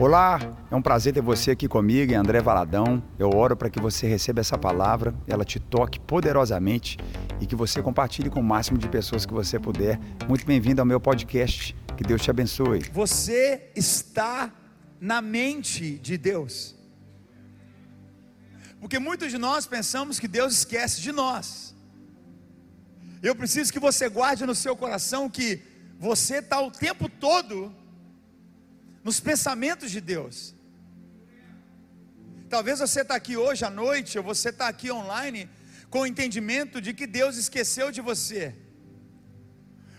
Olá, é um prazer ter você aqui comigo, André Valadão. Eu oro para que você receba essa palavra, ela te toque poderosamente e que você compartilhe com o máximo de pessoas que você puder. Muito bem-vindo ao meu podcast. Que Deus te abençoe. Você está na mente de Deus. Porque muitos de nós pensamos que Deus esquece de nós. Eu preciso que você guarde no seu coração que você está o tempo todo nos pensamentos de Deus. Talvez você está aqui hoje à noite, ou você está aqui online, com o entendimento de que Deus esqueceu de você,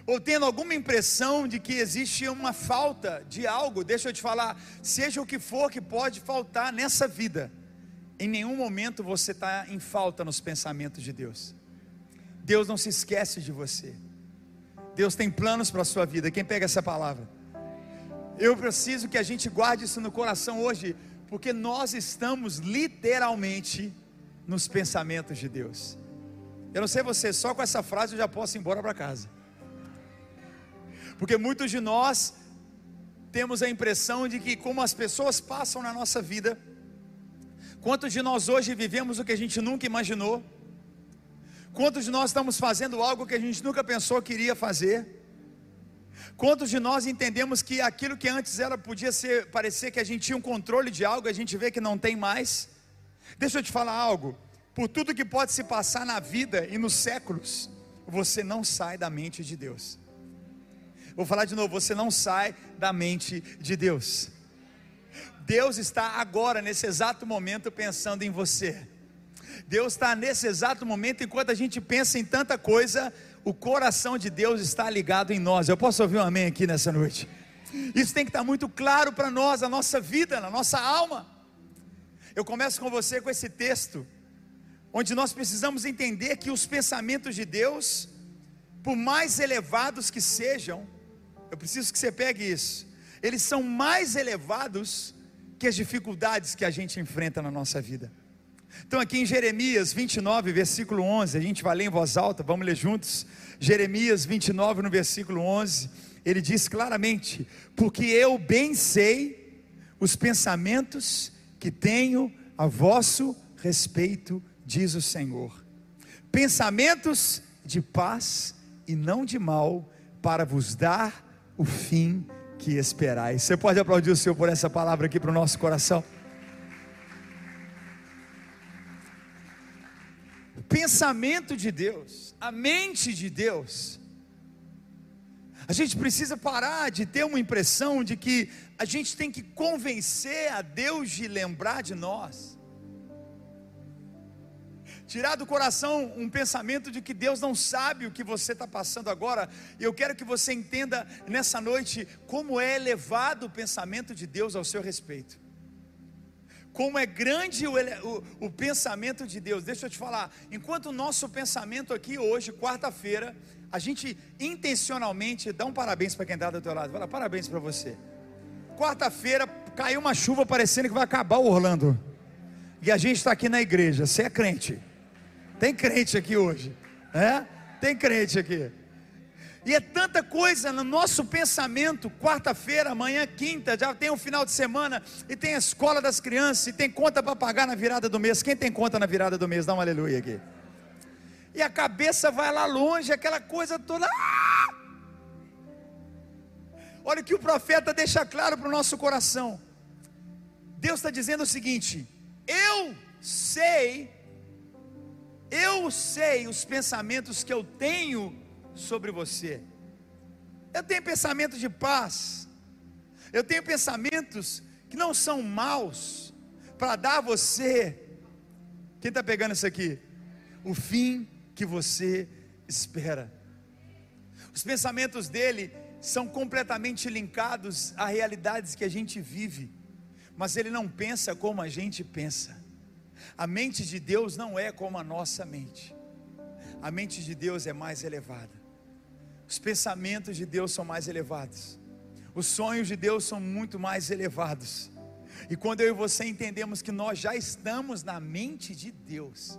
ou tendo alguma impressão de que existe uma falta de algo. Deixa eu te falar, seja o que for que pode faltar nessa vida, em nenhum momento você está em falta nos pensamentos de Deus. Deus não se esquece de você. Deus tem planos para a sua vida. Quem pega essa palavra? Eu preciso que a gente guarde isso no coração hoje, porque nós estamos literalmente nos pensamentos de Deus. Eu não sei você, só com essa frase eu já posso ir embora para casa. Porque muitos de nós temos a impressão de que, como as pessoas passam na nossa vida, quantos de nós hoje vivemos o que a gente nunca imaginou, quantos de nós estamos fazendo algo que a gente nunca pensou que iria fazer, Quantos de nós entendemos que aquilo que antes era podia ser parecer que a gente tinha um controle de algo, a gente vê que não tem mais? Deixa eu te falar algo. Por tudo que pode se passar na vida e nos séculos, você não sai da mente de Deus. Vou falar de novo, você não sai da mente de Deus. Deus está agora, nesse exato momento, pensando em você. Deus está nesse exato momento, enquanto a gente pensa em tanta coisa, o coração de Deus está ligado em nós. Eu posso ouvir um amém aqui nessa noite? Isso tem que estar muito claro para nós, a nossa vida, na nossa alma. Eu começo com você com esse texto, onde nós precisamos entender que os pensamentos de Deus, por mais elevados que sejam, eu preciso que você pegue isso, eles são mais elevados que as dificuldades que a gente enfrenta na nossa vida. Então, aqui em Jeremias 29, versículo 11, a gente vai ler em voz alta, vamos ler juntos. Jeremias 29, no versículo 11, ele diz claramente: Porque eu bem sei os pensamentos que tenho a vosso respeito, diz o Senhor. Pensamentos de paz e não de mal, para vos dar o fim que esperais. Você pode aplaudir o Senhor por essa palavra aqui para o nosso coração? Pensamento de Deus, a mente de Deus. A gente precisa parar de ter uma impressão de que a gente tem que convencer a Deus de lembrar de nós. Tirar do coração um pensamento de que Deus não sabe o que você está passando agora. E eu quero que você entenda nessa noite como é elevado o pensamento de Deus ao seu respeito como é grande o, o, o, pensamento de Deus. Deixa eu te falar, enquanto o nosso pensamento aqui hoje, quarta-feira, a gente intencionalmente dá um parabéns para quem está do teu lado. Fala, parabéns para você. Quarta-feira caiu uma chuva parecendo que vai acabar o Orlando. E a gente está aqui na igreja. Você é crente? Tem crente aqui hoje? É? Tem crente aqui. E é tanta coisa no nosso pensamento. Quarta-feira, amanhã, quinta, já tem o final de semana, e tem a escola das crianças, e tem conta para pagar na virada do mês. Quem tem conta na virada do mês? Dá um aleluia aqui. E a cabeça vai lá longe, aquela coisa toda. Ah! Olha o que o profeta deixa claro para o nosso coração. Deus está dizendo o seguinte: Eu sei, eu sei os pensamentos que eu tenho sobre você. Eu tenho pensamentos de paz. Eu tenho pensamentos que não são maus para dar a você. Quem está pegando isso aqui? O fim que você espera. Os pensamentos dele são completamente linkados a realidades que a gente vive, mas ele não pensa como a gente pensa. A mente de Deus não é como a nossa mente. A mente de Deus é mais elevada. Os pensamentos de Deus são mais elevados. Os sonhos de Deus são muito mais elevados. E quando eu e você entendemos que nós já estamos na mente de Deus,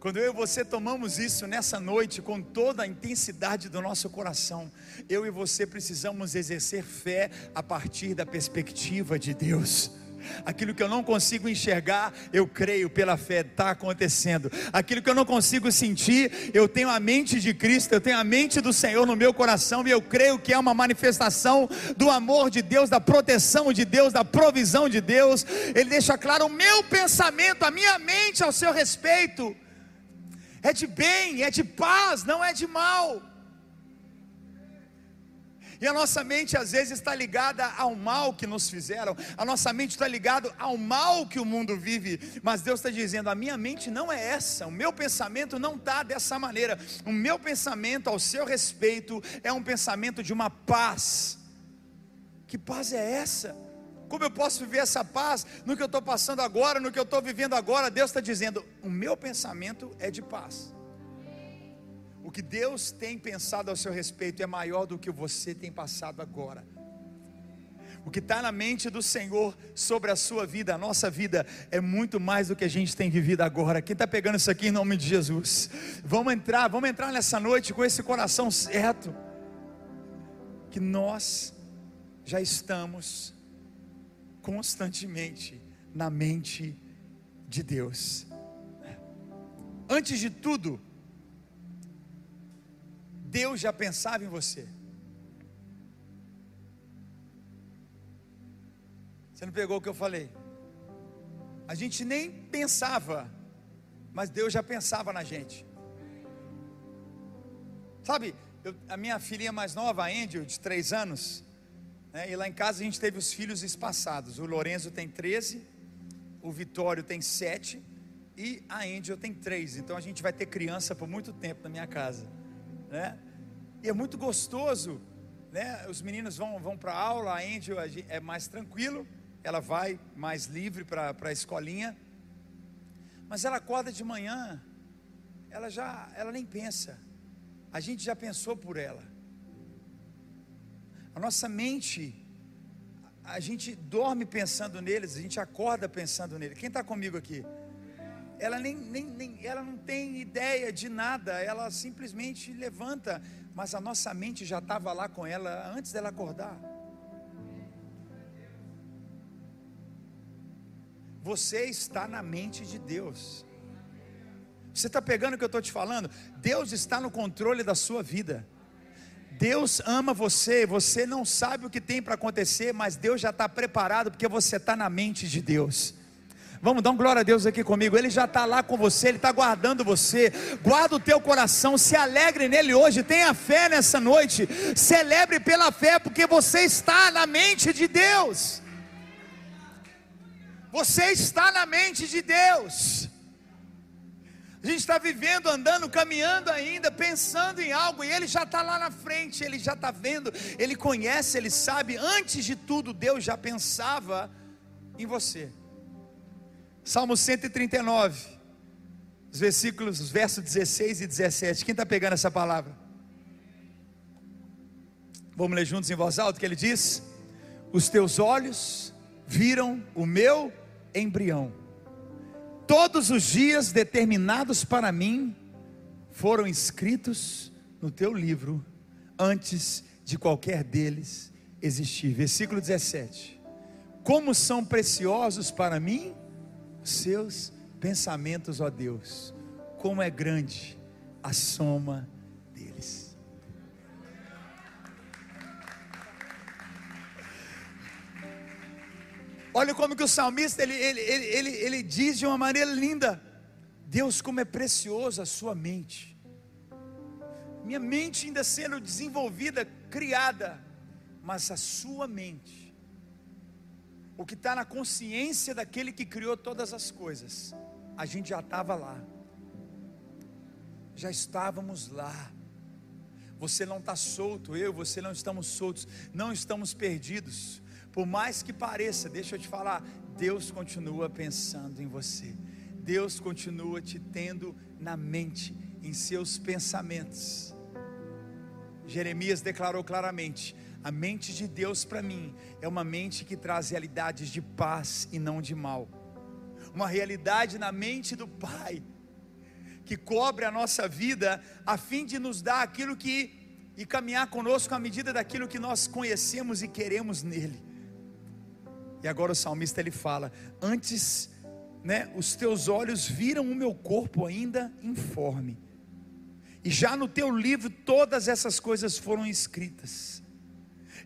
Quando eu e você tomamos isso nessa noite com toda a intensidade do nosso coração, eu e você precisamos exercer fé a partir da perspectiva de Deus. Aquilo que eu não consigo enxergar, eu creio pela fé, está acontecendo. Aquilo que eu não consigo sentir, eu tenho a mente de Cristo, eu tenho a mente do Senhor no meu coração e eu creio que é uma manifestação do amor de Deus, da proteção de Deus, da provisão de Deus. Ele deixa claro o meu pensamento, a minha mente ao seu respeito é de bem, é de paz, não é de mal. E a nossa mente às vezes está ligada ao mal que nos fizeram, a nossa mente está ligada ao mal que o mundo vive, mas Deus está dizendo: a minha mente não é essa, o meu pensamento não está dessa maneira, o meu pensamento ao seu respeito é um pensamento de uma paz. Que paz é essa? Como eu posso viver essa paz no que eu estou passando agora, no que eu estou vivendo agora? Deus está dizendo: o meu pensamento é de paz. O que Deus tem pensado ao seu respeito é maior do que você tem passado agora. O que está na mente do Senhor sobre a sua vida, a nossa vida, é muito mais do que a gente tem vivido agora. Quem está pegando isso aqui em nome de Jesus? Vamos entrar, vamos entrar nessa noite com esse coração certo. Que nós já estamos constantemente na mente de Deus. Antes de tudo, Deus já pensava em você. Você não pegou o que eu falei? A gente nem pensava, mas Deus já pensava na gente. Sabe, eu, a minha filhinha mais nova, a Angel, de três anos, né, e lá em casa a gente teve os filhos espaçados. O Lorenzo tem 13, o Vitório tem 7 e a Angel tem 3. Então a gente vai ter criança por muito tempo na minha casa né? E é muito gostoso, né? Os meninos vão, vão para aula, a Angel é mais tranquilo, ela vai mais livre para a escolinha, mas ela acorda de manhã, ela já, ela nem pensa, a gente já pensou por ela. A nossa mente, a gente dorme pensando neles, a gente acorda pensando neles. Quem está comigo aqui? Ela nem, nem, nem, ela não tem ideia de nada, ela simplesmente levanta, mas a nossa mente já estava lá com ela antes dela acordar. Você está na mente de Deus. Você está pegando o que eu estou te falando? Deus está no controle da sua vida. Deus ama você, você não sabe o que tem para acontecer, mas Deus já está preparado porque você está na mente de Deus. Vamos dar um glória a Deus aqui comigo. Ele já está lá com você, Ele está guardando você. Guarda o teu coração, se alegre nele hoje. Tenha fé nessa noite. Celebre pela fé, porque você está na mente de Deus. Você está na mente de Deus. A gente está vivendo, andando, caminhando ainda, pensando em algo, e Ele já está lá na frente, Ele já está vendo, Ele conhece, Ele sabe. Antes de tudo, Deus já pensava em você. Salmo 139, os versículos, os versos 16 e 17. Quem está pegando essa palavra? Vamos ler juntos em voz alta que ele diz: Os teus olhos viram o meu embrião. Todos os dias determinados para mim foram escritos no teu livro antes de qualquer deles existir. Versículo 17. Como são preciosos para mim seus pensamentos, ó Deus, como é grande a soma deles. Olha como que o salmista ele, ele, ele, ele, ele diz de uma maneira linda: Deus, como é precioso a sua mente. Minha mente ainda sendo desenvolvida, criada, mas a sua mente o que está na consciência daquele que criou todas as coisas. A gente já estava lá, já estávamos lá. Você não está solto, eu, você não estamos soltos, não estamos perdidos. Por mais que pareça, deixa eu te falar, Deus continua pensando em você. Deus continua te tendo na mente, em seus pensamentos. Jeremias declarou claramente: a mente de Deus para mim é uma mente que traz realidades de paz e não de mal. Uma realidade na mente do Pai que cobre a nossa vida, a fim de nos dar aquilo que e caminhar conosco à medida daquilo que nós conhecemos e queremos nele. E agora o salmista ele fala: Antes, né, os teus olhos viram o meu corpo ainda informe, e já no teu livro todas essas coisas foram escritas.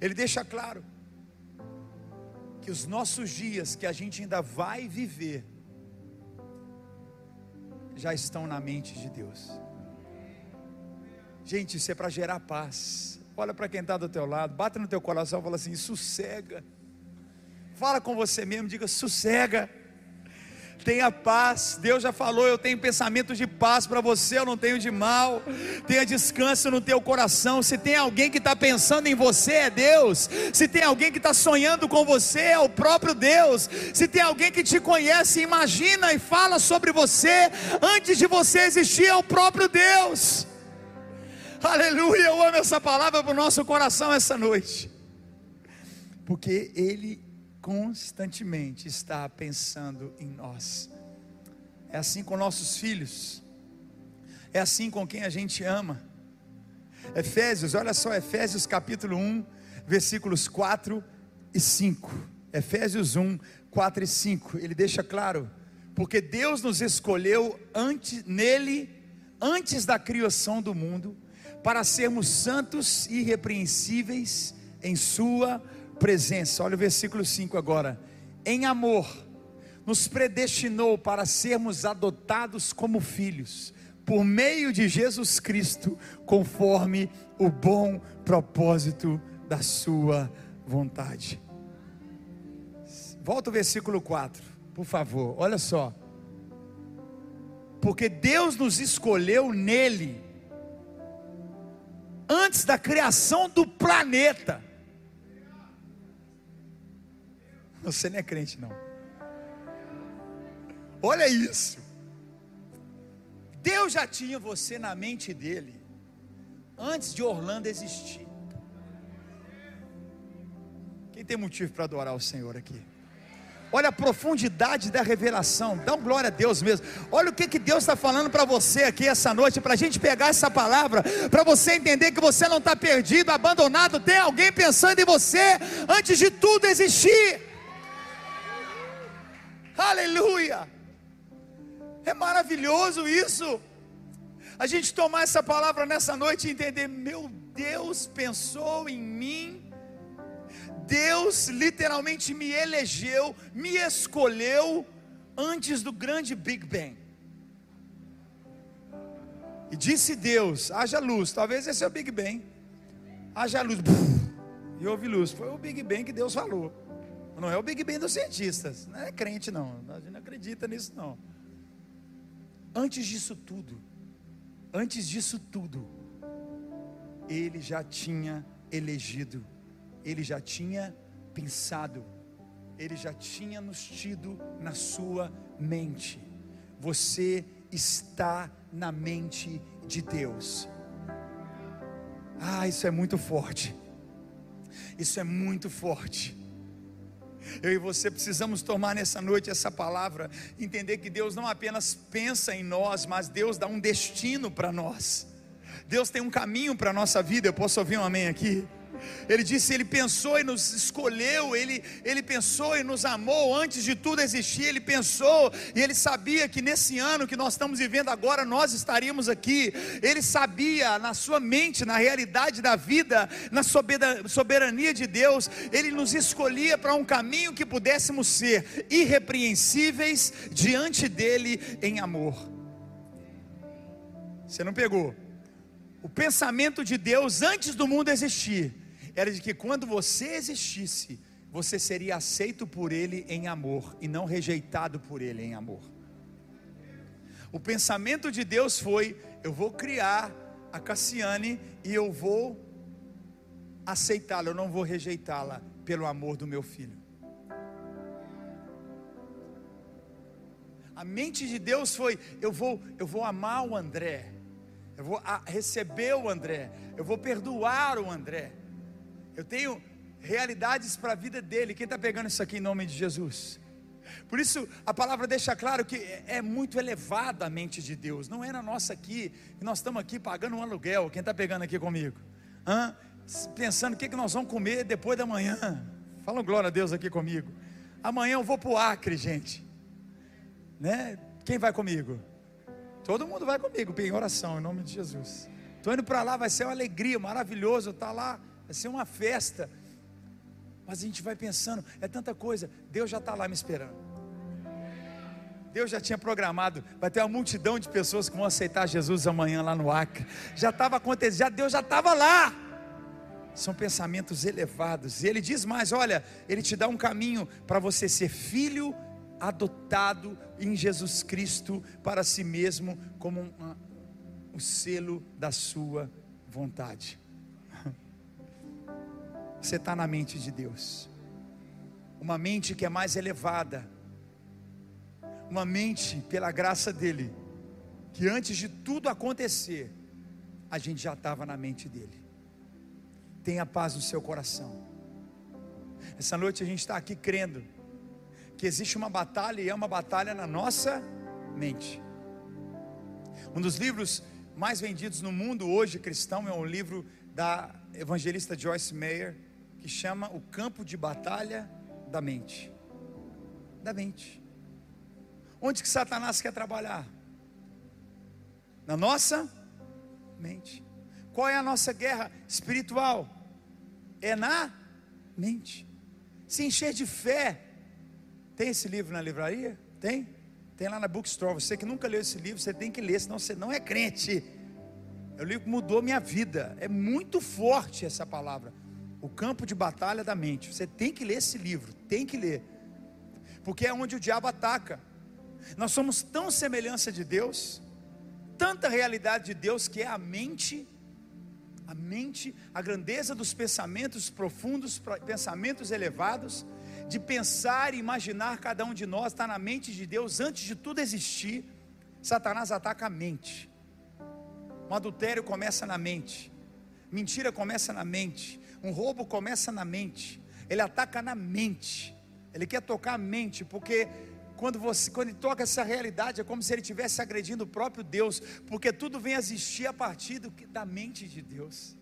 Ele deixa claro que os nossos dias que a gente ainda vai viver já estão na mente de Deus. Gente, isso é para gerar paz. Olha para quem está do teu lado, bate no teu coração e fala assim: sossega. Fala com você mesmo, diga: sossega. Tenha paz, Deus já falou, eu tenho pensamentos de paz para você, eu não tenho de mal. Tenha descanso no teu coração. Se tem alguém que está pensando em você, é Deus. Se tem alguém que está sonhando com você, é o próprio Deus. Se tem alguém que te conhece, imagina e fala sobre você, antes de você existir, é o próprio Deus. Aleluia, eu amo essa palavra para o nosso coração essa noite, porque Ele constantemente está pensando em nós. É assim com nossos filhos, é assim com quem a gente ama. Efésios, olha só, Efésios capítulo 1, versículos 4 e 5. Efésios 1, 4 e 5. Ele deixa claro, porque Deus nos escolheu antes, nele, antes da criação do mundo, para sermos santos e irrepreensíveis em Sua presença. Olha o versículo 5 agora. Em amor, nos predestinou para sermos adotados como filhos, por meio de Jesus Cristo, conforme o bom propósito da Sua vontade. Volta o versículo 4, por favor, olha só. Porque Deus nos escolheu nele antes da criação do planeta. Você não é crente, não. Olha isso. Deus já tinha você na mente dele antes de Orlando existir. Quem tem motivo para adorar o Senhor aqui? Olha a profundidade da revelação. Dá glória a Deus mesmo. Olha o que, que Deus está falando para você aqui essa noite, para a gente pegar essa palavra, para você entender que você não está perdido, abandonado. Tem alguém pensando em você antes de tudo existir. Aleluia! É maravilhoso isso. A gente tomar essa palavra nessa noite e entender: meu Deus pensou em mim Deus literalmente me elegeu, me escolheu antes do grande Big Bang. E disse Deus: haja luz. Talvez esse é o Big Bang. Haja luz. E houve luz. Foi o Big Bang que Deus falou. Não é o Big Bang dos cientistas. Não é crente, não. A gente não acredita nisso, não. Antes disso tudo, antes disso tudo, ele já tinha elegido ele já tinha pensado, ele já tinha nos tido na sua mente. Você está na mente de Deus. Ah, isso é muito forte. Isso é muito forte. Eu e você precisamos tomar nessa noite essa palavra, entender que Deus não apenas pensa em nós, mas Deus dá um destino para nós. Deus tem um caminho para a nossa vida. Eu posso ouvir um amém aqui? Ele disse: Ele pensou e nos escolheu, ele, ele pensou e nos amou antes de tudo existir. Ele pensou e ele sabia que nesse ano que nós estamos vivendo agora, nós estaríamos aqui. Ele sabia na sua mente, na realidade da vida, na soberania de Deus, ele nos escolhia para um caminho que pudéssemos ser irrepreensíveis diante dele em amor. Você não pegou? O pensamento de Deus antes do mundo existir era de que quando você existisse, você seria aceito por Ele em amor e não rejeitado por Ele em amor. O pensamento de Deus foi: eu vou criar a Cassiane e eu vou aceitá-la, eu não vou rejeitá-la pelo amor do meu filho. A mente de Deus foi: eu vou, eu vou amar o André, eu vou receber o André, eu vou perdoar o André. Eu tenho realidades para a vida dele. Quem está pegando isso aqui em nome de Jesus? Por isso a palavra deixa claro que é muito elevada a mente de Deus. Não é na nossa aqui, nós estamos aqui pagando um aluguel. Quem está pegando aqui comigo? Hã? Pensando o que, que nós vamos comer depois da manhã. Fala glória a Deus aqui comigo. Amanhã eu vou para o Acre, gente. Né? Quem vai comigo? Todo mundo vai comigo, em oração, em nome de Jesus. Estou indo para lá, vai ser uma alegria, maravilhoso. Estar tá lá, vai ser uma festa. Mas a gente vai pensando, é tanta coisa. Deus já está lá me esperando. Deus já tinha programado, vai ter uma multidão de pessoas que vão aceitar Jesus amanhã lá no Acre. Já estava acontecendo, já Deus já estava lá. São pensamentos elevados. E ele diz mais: olha, ele te dá um caminho para você ser filho adotado em Jesus Cristo para si mesmo como um, o selo da sua vontade. Você está na mente de Deus, uma mente que é mais elevada, uma mente pela graça dEle, que antes de tudo acontecer, a gente já estava na mente dEle. Tenha paz no seu coração. Essa noite a gente está aqui crendo que existe uma batalha e é uma batalha na nossa mente. Um dos livros mais vendidos no mundo hoje cristão é um livro da evangelista Joyce Meyer que chama O Campo de Batalha da Mente. Da mente. Onde que Satanás quer trabalhar? Na nossa mente. Qual é a nossa guerra espiritual? É na mente. Se encher de fé. Tem esse livro na livraria? Tem? Tem lá na bookstore. Você que nunca leu esse livro, você tem que ler, senão você não é crente. O livro mudou minha vida. É muito forte essa palavra. O campo de batalha da mente. Você tem que ler esse livro, tem que ler. Porque é onde o diabo ataca. Nós somos tão semelhança de Deus, tanta realidade de Deus que é a mente, a mente, a grandeza dos pensamentos profundos, pensamentos elevados, de pensar e imaginar cada um de nós está na mente de Deus antes de tudo existir. Satanás ataca a mente. Um adultério começa na mente. Mentira começa na mente. Um roubo começa na mente. Ele ataca na mente. Ele quer tocar a mente, porque quando você quando ele toca essa realidade é como se ele estivesse agredindo o próprio Deus, porque tudo vem a existir a partir do, da mente de Deus.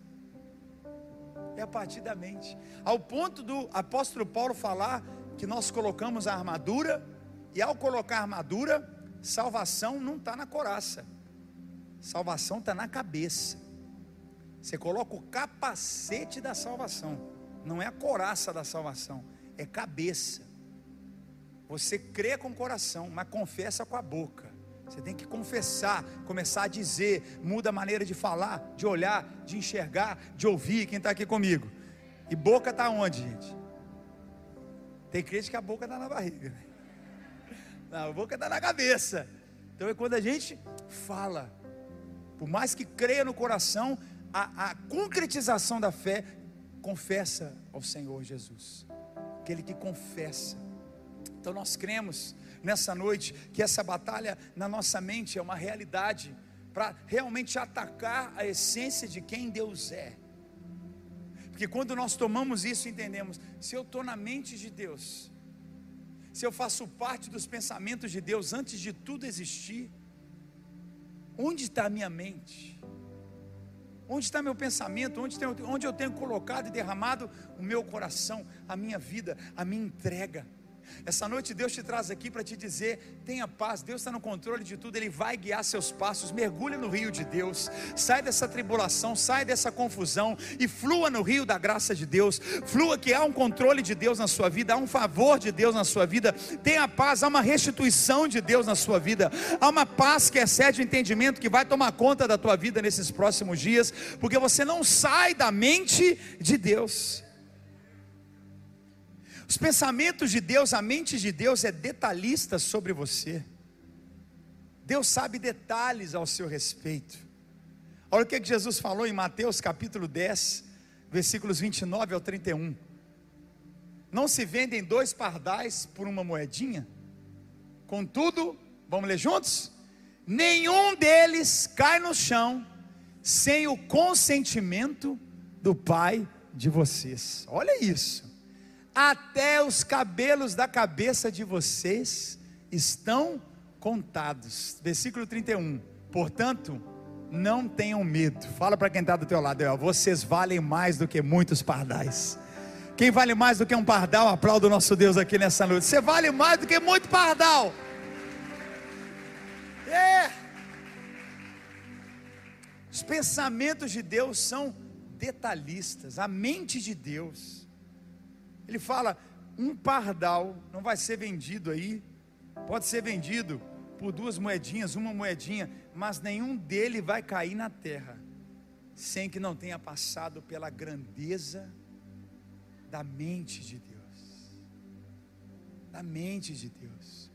É a partir da mente. Ao ponto do apóstolo Paulo falar que nós colocamos a armadura, e ao colocar a armadura, salvação não está na coraça, salvação está na cabeça. Você coloca o capacete da salvação. Não é a coraça da salvação, é cabeça. Você crê com o coração, mas confessa com a boca. Você tem que confessar, começar a dizer, muda a maneira de falar, de olhar, de enxergar, de ouvir. Quem está aqui comigo? E boca está onde, gente? Tem crente que a boca está na barriga. Né? Não, a boca está na cabeça. Então é quando a gente fala, por mais que creia no coração, a, a concretização da fé, confessa ao Senhor Jesus. Aquele que confessa. Então nós cremos nessa noite que essa batalha na nossa mente é uma realidade para realmente atacar a essência de quem Deus é. Porque quando nós tomamos isso, entendemos: se eu estou na mente de Deus, se eu faço parte dos pensamentos de Deus antes de tudo existir, onde está a minha mente? Onde está meu pensamento? Onde, tem, onde eu tenho colocado e derramado o meu coração, a minha vida, a minha entrega? Essa noite Deus te traz aqui para te dizer: tenha paz, Deus está no controle de tudo, Ele vai guiar seus passos. Mergulhe no rio de Deus, sai dessa tribulação, sai dessa confusão e flua no rio da graça de Deus. Flua que há um controle de Deus na sua vida, há um favor de Deus na sua vida. Tenha paz, há uma restituição de Deus na sua vida, há uma paz que excede o entendimento que vai tomar conta da tua vida nesses próximos dias, porque você não sai da mente de Deus. Os pensamentos de Deus, a mente de Deus é detalhista sobre você. Deus sabe detalhes ao seu respeito. Olha o que, que Jesus falou em Mateus capítulo 10, versículos 29 ao 31. Não se vendem dois pardais por uma moedinha? Contudo, vamos ler juntos? Nenhum deles cai no chão sem o consentimento do Pai de vocês. Olha isso. Até os cabelos da cabeça de vocês estão contados. Versículo 31. Portanto, não tenham medo. Fala para quem está do teu lado, vocês valem mais do que muitos pardais. Quem vale mais do que um pardal, aplauda o nosso Deus aqui nessa noite. Você vale mais do que muito pardal. É. Os pensamentos de Deus são detalhistas. A mente de Deus. Ele fala: um pardal não vai ser vendido aí. Pode ser vendido por duas moedinhas, uma moedinha, mas nenhum dele vai cair na terra sem que não tenha passado pela grandeza da mente de Deus. Da mente de Deus.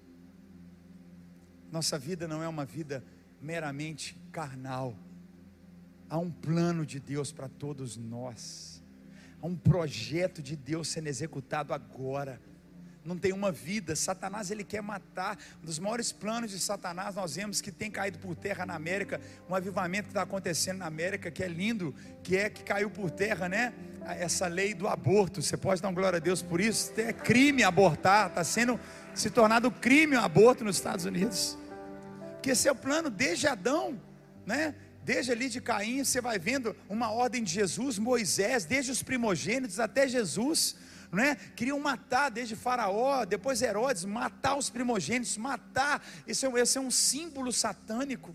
Nossa vida não é uma vida meramente carnal. Há um plano de Deus para todos nós. Há um projeto de Deus sendo executado agora não tem uma vida. Satanás ele quer matar. Um dos maiores planos de Satanás nós vemos que tem caído por terra na América, um avivamento que está acontecendo na América que é lindo, que é que caiu por terra, né? Essa lei do aborto. Você pode dar glória a Deus por isso? É crime abortar, está sendo se tornado crime o aborto nos Estados Unidos. Porque esse é o plano desde Adão, né? Desde ali de Caim, você vai vendo uma ordem de Jesus, Moisés, desde os primogênitos até Jesus não é? Queriam matar desde Faraó, depois Herodes, matar os primogênitos, matar. Esse é, esse é um símbolo satânico.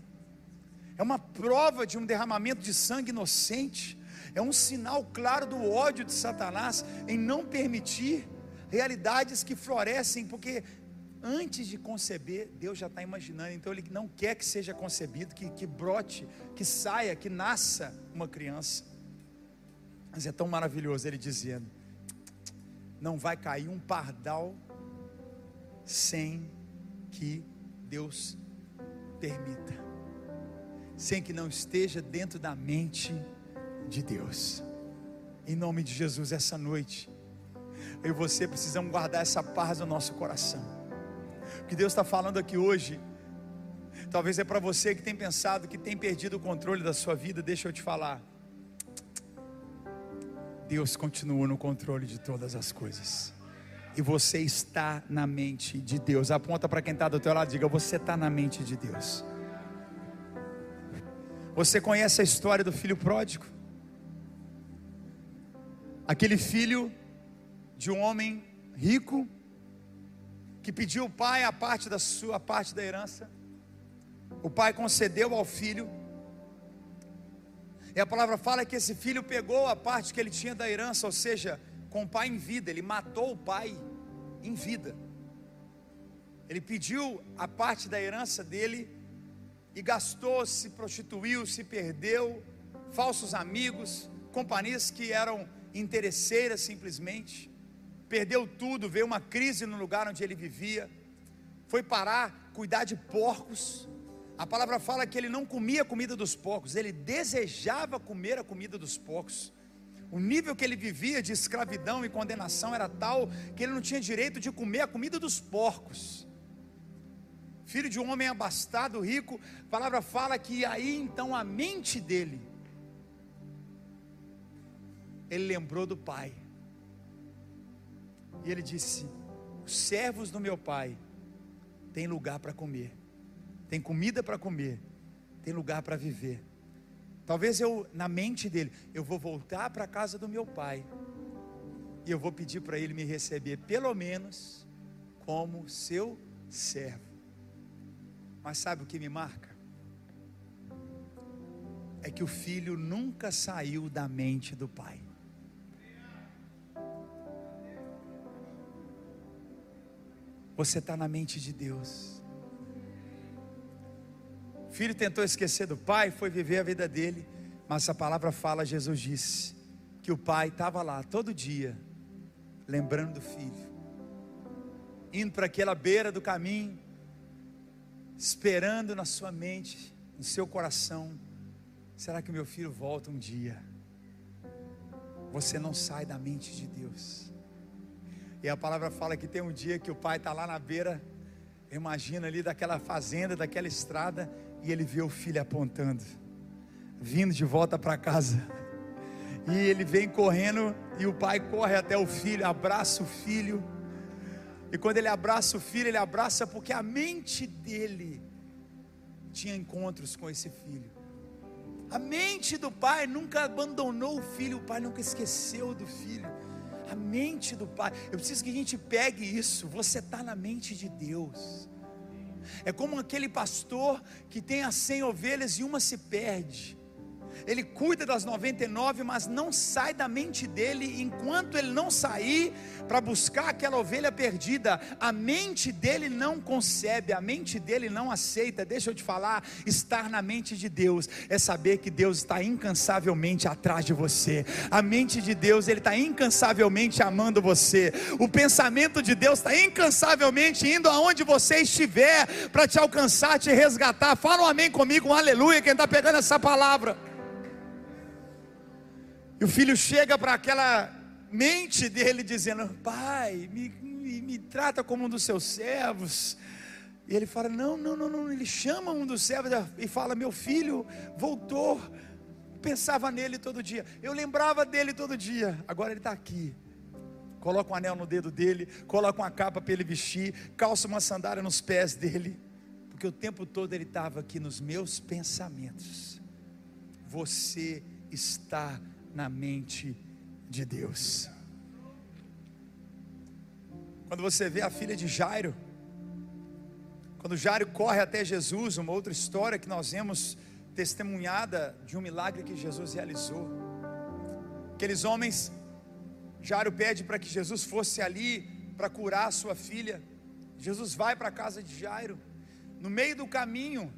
É uma prova de um derramamento de sangue inocente. É um sinal claro do ódio de Satanás em não permitir realidades que florescem, porque antes de conceber, Deus já está imaginando, então Ele não quer que seja concebido, que, que brote, que saia, que nasça uma criança. Mas é tão maravilhoso Ele dizendo: não vai cair um pardal sem que Deus permita, sem que não esteja dentro da mente de Deus. Em nome de Jesus, essa noite, eu e você precisamos guardar essa paz no nosso coração. O que Deus está falando aqui hoje, talvez é para você que tem pensado que tem perdido o controle da sua vida, deixa eu te falar. Deus continua no controle de todas as coisas. E você está na mente de Deus. Aponta para quem está do teu lado, diga: você está na mente de Deus. Você conhece a história do filho pródigo? Aquele filho de um homem rico que pediu ao pai a parte da sua parte da herança. O pai concedeu ao filho e a palavra fala que esse filho pegou a parte que ele tinha da herança, ou seja, com o pai em vida, ele matou o pai em vida. Ele pediu a parte da herança dele e gastou, se prostituiu, se perdeu, falsos amigos, companhias que eram interesseiras simplesmente. Perdeu tudo, veio uma crise no lugar onde ele vivia. Foi parar, cuidar de porcos a palavra fala que ele não comia a comida dos porcos, ele desejava comer a comida dos porcos. O nível que ele vivia de escravidão e condenação era tal que ele não tinha direito de comer a comida dos porcos. Filho de um homem abastado, rico, a palavra fala que aí então a mente dele, ele lembrou do pai. E ele disse: Os servos do meu pai têm lugar para comer tem comida para comer, tem lugar para viver. Talvez eu, na mente dele, eu vou voltar para a casa do meu pai e eu vou pedir para ele me receber, pelo menos, como seu servo. Mas sabe o que me marca? É que o filho nunca saiu da mente do pai. Você está na mente de Deus. O filho tentou esquecer do pai, foi viver a vida dele, mas a palavra fala, Jesus disse, que o pai estava lá todo dia, lembrando do filho, indo para aquela beira do caminho, esperando na sua mente, no seu coração, será que meu filho volta um dia? Você não sai da mente de Deus. E a palavra fala que tem um dia que o pai está lá na beira, imagina ali daquela fazenda, daquela estrada, e ele vê o filho apontando, vindo de volta para casa. E ele vem correndo e o pai corre até o filho, abraça o filho. E quando ele abraça o filho, ele abraça porque a mente dele tinha encontros com esse filho. A mente do pai nunca abandonou o filho, o pai nunca esqueceu do filho. A mente do pai, eu preciso que a gente pegue isso. Você está na mente de Deus. É como aquele pastor que tem as 100 ovelhas e uma se perde ele cuida das 99, mas não sai da mente dele enquanto ele não sair para buscar aquela ovelha perdida. A mente dele não concebe, a mente dele não aceita. Deixa eu te falar, estar na mente de Deus é saber que Deus está incansavelmente atrás de você. A mente de Deus, ele está incansavelmente amando você. O pensamento de Deus está incansavelmente indo aonde você estiver para te alcançar, te resgatar. Fala um amém comigo, um aleluia, quem está pegando essa palavra. E o filho chega para aquela mente dele dizendo: Pai, me, me, me, trata como um dos seus servos. E ele fala: Não, não, não, não. Ele chama um dos servos e fala: Meu filho voltou. Pensava nele todo dia. Eu lembrava dele todo dia. Agora ele está aqui. Coloca um anel no dedo dele, coloca uma capa para ele vestir, calça uma sandália nos pés dele, porque o tempo todo ele estava aqui nos meus pensamentos. Você está na mente de Deus. Quando você vê a filha de Jairo, quando Jairo corre até Jesus, uma outra história que nós vemos testemunhada de um milagre que Jesus realizou. Aqueles homens, Jairo pede para que Jesus fosse ali para curar a sua filha. Jesus vai para a casa de Jairo. No meio do caminho,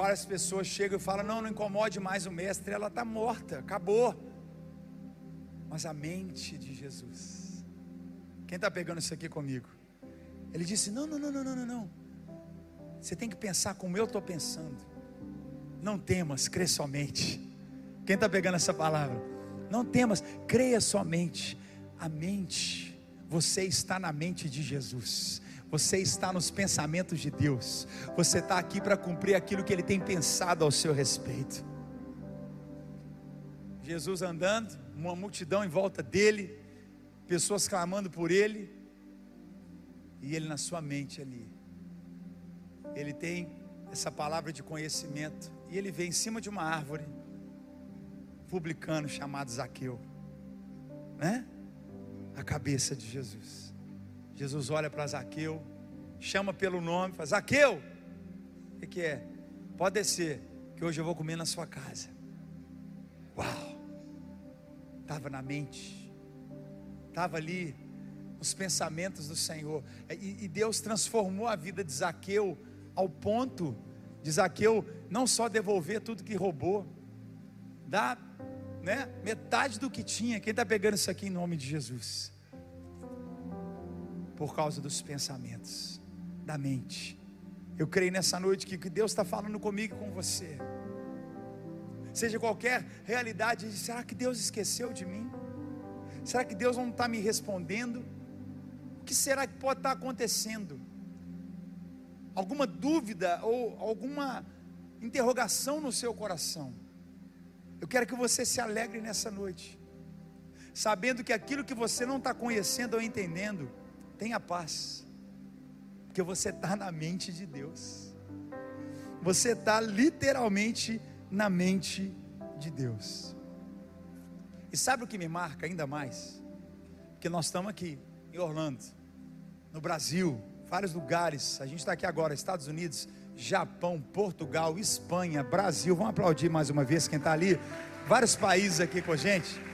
Várias pessoas chegam e falam: Não, não incomode mais o mestre, ela está morta, acabou. Mas a mente de Jesus, quem está pegando isso aqui comigo? Ele disse: Não, não, não, não, não, não. Você tem que pensar como eu estou pensando. Não temas, crê somente. Quem está pegando essa palavra? Não temas, creia somente. A mente, você está na mente de Jesus. Você está nos pensamentos de Deus. Você está aqui para cumprir aquilo que Ele tem pensado ao seu respeito. Jesus andando, uma multidão em volta dele, pessoas clamando por Ele, e Ele na sua mente ali. Ele tem essa palavra de conhecimento, e ele vem em cima de uma árvore, publicano chamado Zaqueu, né? A cabeça de Jesus. Jesus olha para Zaqueu, chama pelo nome, fala: Zaqueu, o que, que é? Pode descer, que hoje eu vou comer na sua casa. Uau! Estava na mente, estava ali os pensamentos do Senhor, e, e Deus transformou a vida de Zaqueu ao ponto de Zaqueu não só devolver tudo que roubou, dar né, metade do que tinha. Quem está pegando isso aqui em nome de Jesus? Por causa dos pensamentos, da mente. Eu creio nessa noite que Deus está falando comigo e com você. Seja qualquer realidade, será que Deus esqueceu de mim? Será que Deus não está me respondendo? O que será que pode estar acontecendo? Alguma dúvida ou alguma interrogação no seu coração? Eu quero que você se alegre nessa noite, sabendo que aquilo que você não está conhecendo ou entendendo, Tenha paz, porque você está na mente de Deus. Você está literalmente na mente de Deus. E sabe o que me marca ainda mais? Porque nós estamos aqui em Orlando, no Brasil, vários lugares. A gente está aqui agora, Estados Unidos, Japão, Portugal, Espanha, Brasil. Vamos aplaudir mais uma vez quem está ali. Vários países aqui com a gente.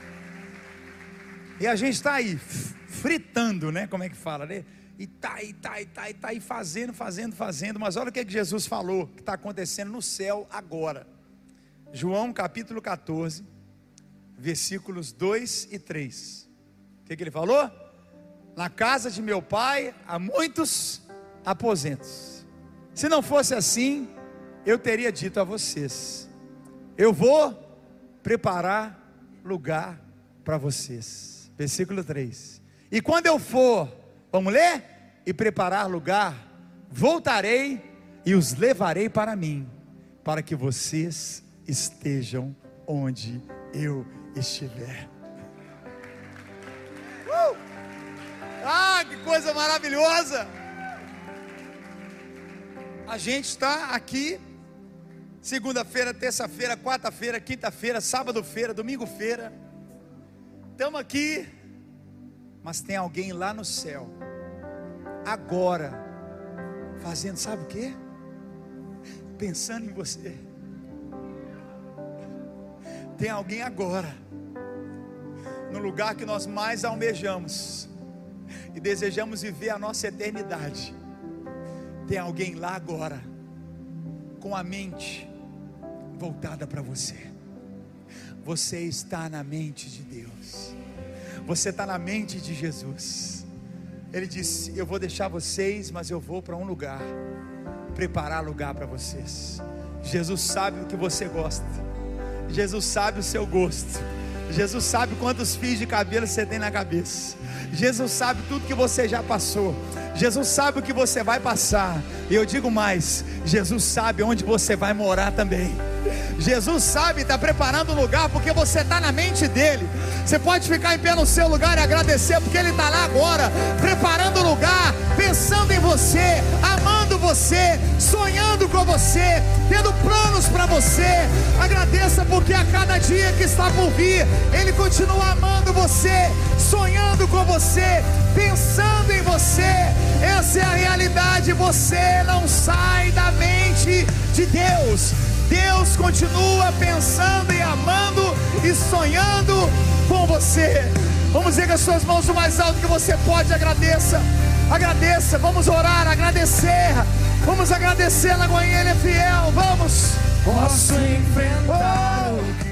E a gente está aí, fritando, né? Como é que fala, né? E tá, e tá, e tá, e tá aí fazendo, fazendo, fazendo. Mas olha o que, é que Jesus falou que está acontecendo no céu agora. João capítulo 14, versículos 2 e 3. O que, que ele falou? Na casa de meu pai há muitos aposentos. Se não fosse assim, eu teria dito a vocês: Eu vou preparar lugar para vocês. Versículo 3. E quando eu for, vamos ler? E preparar lugar, voltarei e os levarei para mim, para que vocês estejam onde eu estiver. Uh! Ah, que coisa maravilhosa! A gente está aqui segunda-feira, terça-feira, quarta-feira, quinta-feira, sábado-feira, domingo-feira. Estamos aqui, mas tem alguém lá no céu, agora, fazendo, sabe o que? Pensando em você. Tem alguém agora, no lugar que nós mais almejamos e desejamos viver a nossa eternidade. Tem alguém lá agora, com a mente voltada para você. Você está na mente de Deus, você está na mente de Jesus. Ele disse: Eu vou deixar vocês, mas eu vou para um lugar, preparar lugar para vocês. Jesus sabe o que você gosta. Jesus sabe o seu gosto. Jesus sabe quantos fios de cabelo você tem na cabeça. Jesus sabe tudo que você já passou. Jesus sabe o que você vai passar. E eu digo mais: Jesus sabe onde você vai morar também. Jesus sabe, está preparando o lugar porque você está na mente dele. Você pode ficar em pé no seu lugar e agradecer porque ele está lá agora, preparando o lugar, pensando em você, amando você, sonhando com você, tendo planos para você. Agradeça porque a cada dia que está por vir, ele continua amando você, sonhando com você, pensando em você. Essa é a realidade. Você não sai da mente de Deus. Deus continua pensando e amando e sonhando com você. Vamos ver com as suas mãos o mais alto que você pode. Agradeça, agradeça. Vamos orar, agradecer. Vamos agradecer. Lagoinha, ele é fiel. Vamos. Posso enfrentar oh. o